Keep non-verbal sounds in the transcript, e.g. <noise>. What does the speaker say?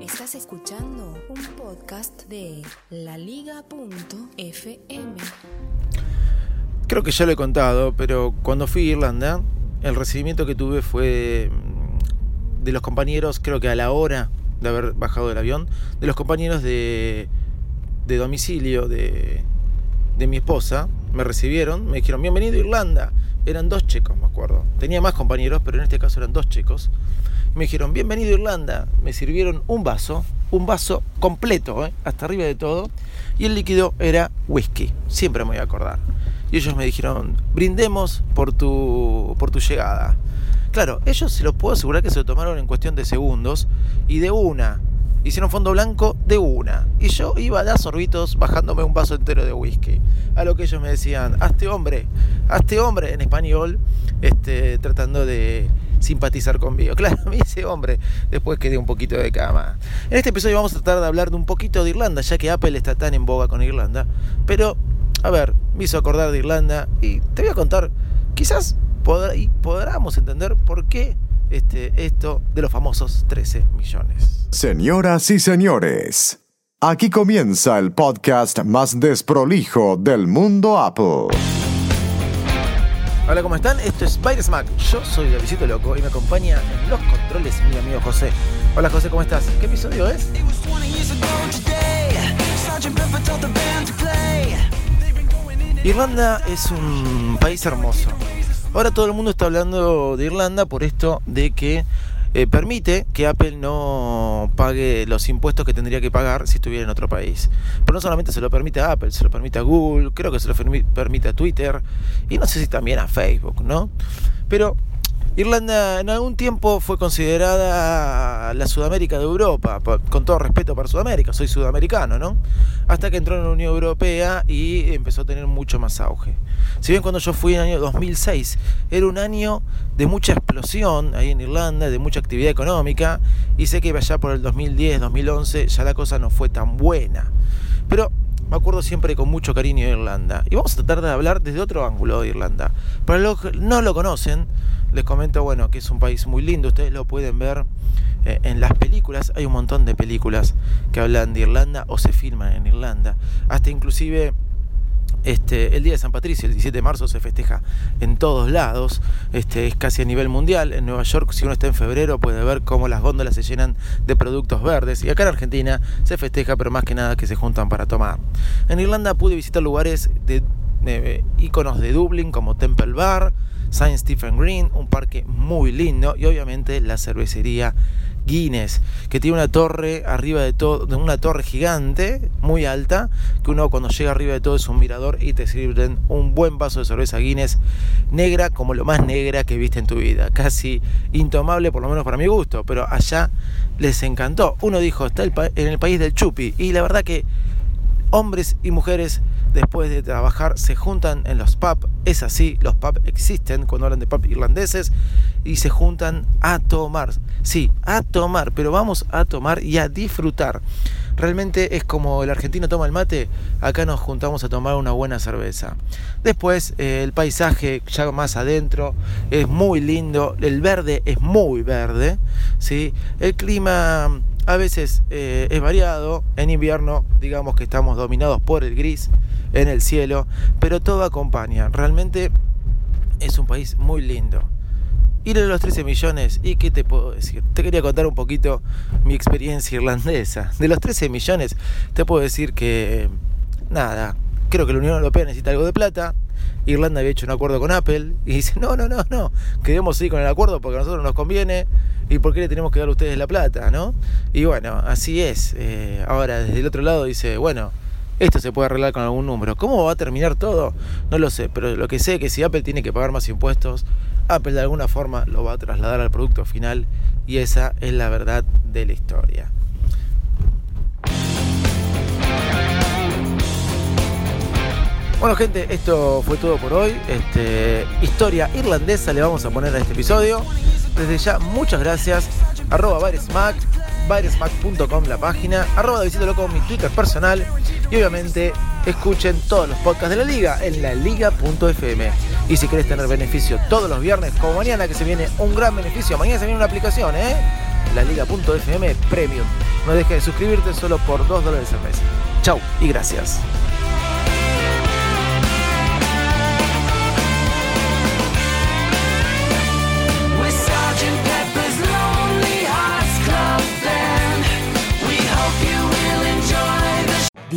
Estás escuchando un podcast de laliga.fm. Creo que ya lo he contado, pero cuando fui a Irlanda, el recibimiento que tuve fue mm, de los compañeros, creo que a la hora de haber bajado del avión, de los compañeros de, de domicilio de, de mi esposa, me recibieron, me dijeron, bienvenido a Irlanda. Eran dos chicos, me acuerdo. Tenía más compañeros, pero en este caso eran dos chicos. Me dijeron, bienvenido a Irlanda. Me sirvieron un vaso, un vaso completo, ¿eh? hasta arriba de todo. Y el líquido era whisky. Siempre me voy a acordar. Y ellos me dijeron, brindemos por tu, por tu llegada. Claro, ellos se los puedo asegurar que se lo tomaron en cuestión de segundos y de una. Hicieron fondo blanco de una. Y yo iba a dar sorbitos bajándome un vaso entero de whisky. A lo que ellos me decían, hazte hombre, hazte hombre en español, este, tratando de simpatizar conmigo. <laughs> Claro, me hice hombre, después quedé un poquito de cama. En este episodio vamos a tratar de hablar de un poquito de Irlanda, ya que Apple está tan en boga con Irlanda. Pero, a ver, me hizo acordar de Irlanda y te voy a contar, quizás podamos entender por qué este, esto de los famosos 13 millones. Señoras y señores, aquí comienza el podcast más desprolijo del mundo Apple. Hola, ¿cómo están? Esto es Byte Smack. Yo soy Davidito Loco y me acompaña en los controles mi amigo José. Hola José, ¿cómo estás? ¿Qué episodio es? Irlanda es un país hermoso. Ahora todo el mundo está hablando de Irlanda por esto de que eh, permite que Apple no pague los impuestos que tendría que pagar si estuviera en otro país. Pero no solamente se lo permite a Apple, se lo permite a Google, creo que se lo permite a Twitter y no sé si también a Facebook, ¿no? Pero Irlanda en algún tiempo fue considerada la Sudamérica de Europa, con todo respeto para Sudamérica, soy sudamericano, ¿no? Hasta que entró en la Unión Europea y empezó a tener mucho más auge. Si bien cuando yo fui en el año 2006 era un año de mucha explosión ahí en Irlanda, de mucha actividad económica, y sé que allá por el 2010, 2011 ya la cosa no fue tan buena. Pero me acuerdo siempre con mucho cariño de Irlanda. Y vamos a tratar de hablar desde otro ángulo de Irlanda. Para los que no lo conocen, les comento, bueno, que es un país muy lindo, ustedes lo pueden ver eh, en las películas, hay un montón de películas que hablan de Irlanda o se filman en Irlanda, hasta inclusive este, el día de San Patricio, el 17 de marzo, se festeja en todos lados. Este, es casi a nivel mundial. En Nueva York, si uno está en febrero, puede ver cómo las góndolas se llenan de productos verdes. Y acá en Argentina se festeja, pero más que nada que se juntan para tomar. En Irlanda pude visitar lugares de, de iconos de Dublín como Temple Bar, Saint Stephen Green, un parque muy lindo y obviamente la cervecería Guinness, que tiene una torre arriba de todo, una torre gigante, muy alta, que uno cuando llega arriba de todo es un mirador y te sirven un buen vaso de cerveza Guinness negra como lo más negra que viste en tu vida, casi intomable por lo menos para mi gusto, pero allá les encantó. Uno dijo, está en el país del chupi y la verdad que hombres y mujeres después de trabajar se juntan en los pubs. Es así, los pubs existen cuando hablan de pubs irlandeses y se juntan a tomar. Sí, a tomar, pero vamos a tomar y a disfrutar. Realmente es como el argentino toma el mate, acá nos juntamos a tomar una buena cerveza. Después eh, el paisaje ya más adentro es muy lindo, el verde es muy verde, ¿sí? el clima a veces eh, es variado, en invierno digamos que estamos dominados por el gris en el cielo, pero todo acompaña, realmente es un país muy lindo. Ir a los 13 millones, ¿y qué te puedo decir? Te quería contar un poquito mi experiencia irlandesa. De los 13 millones, te puedo decir que, nada, creo que la Unión Europea necesita algo de plata, Irlanda había hecho un acuerdo con Apple y dice, no, no, no, no, queremos seguir con el acuerdo porque a nosotros nos conviene y por qué le tenemos que dar a ustedes la plata, ¿no? Y bueno, así es. Eh, ahora desde el otro lado dice, bueno, esto se puede arreglar con algún número. ¿Cómo va a terminar todo? No lo sé, pero lo que sé es que si Apple tiene que pagar más impuestos, Apple de alguna forma lo va a trasladar al producto final y esa es la verdad de la historia. Bueno gente, esto fue todo por hoy. Este, historia irlandesa le vamos a poner a este episodio. Desde ya, muchas gracias. Arroba Baresmack, baresmack.com la página, arroba Loco mi Twitter personal y obviamente escuchen todos los podcasts de la liga en la liga.fm. Y si querés tener beneficio todos los viernes, como mañana que se viene un gran beneficio, mañana se viene una aplicación, ¿eh? La liga.fm Premium. No dejes de suscribirte solo por 2 dólares al mes. Chau y gracias.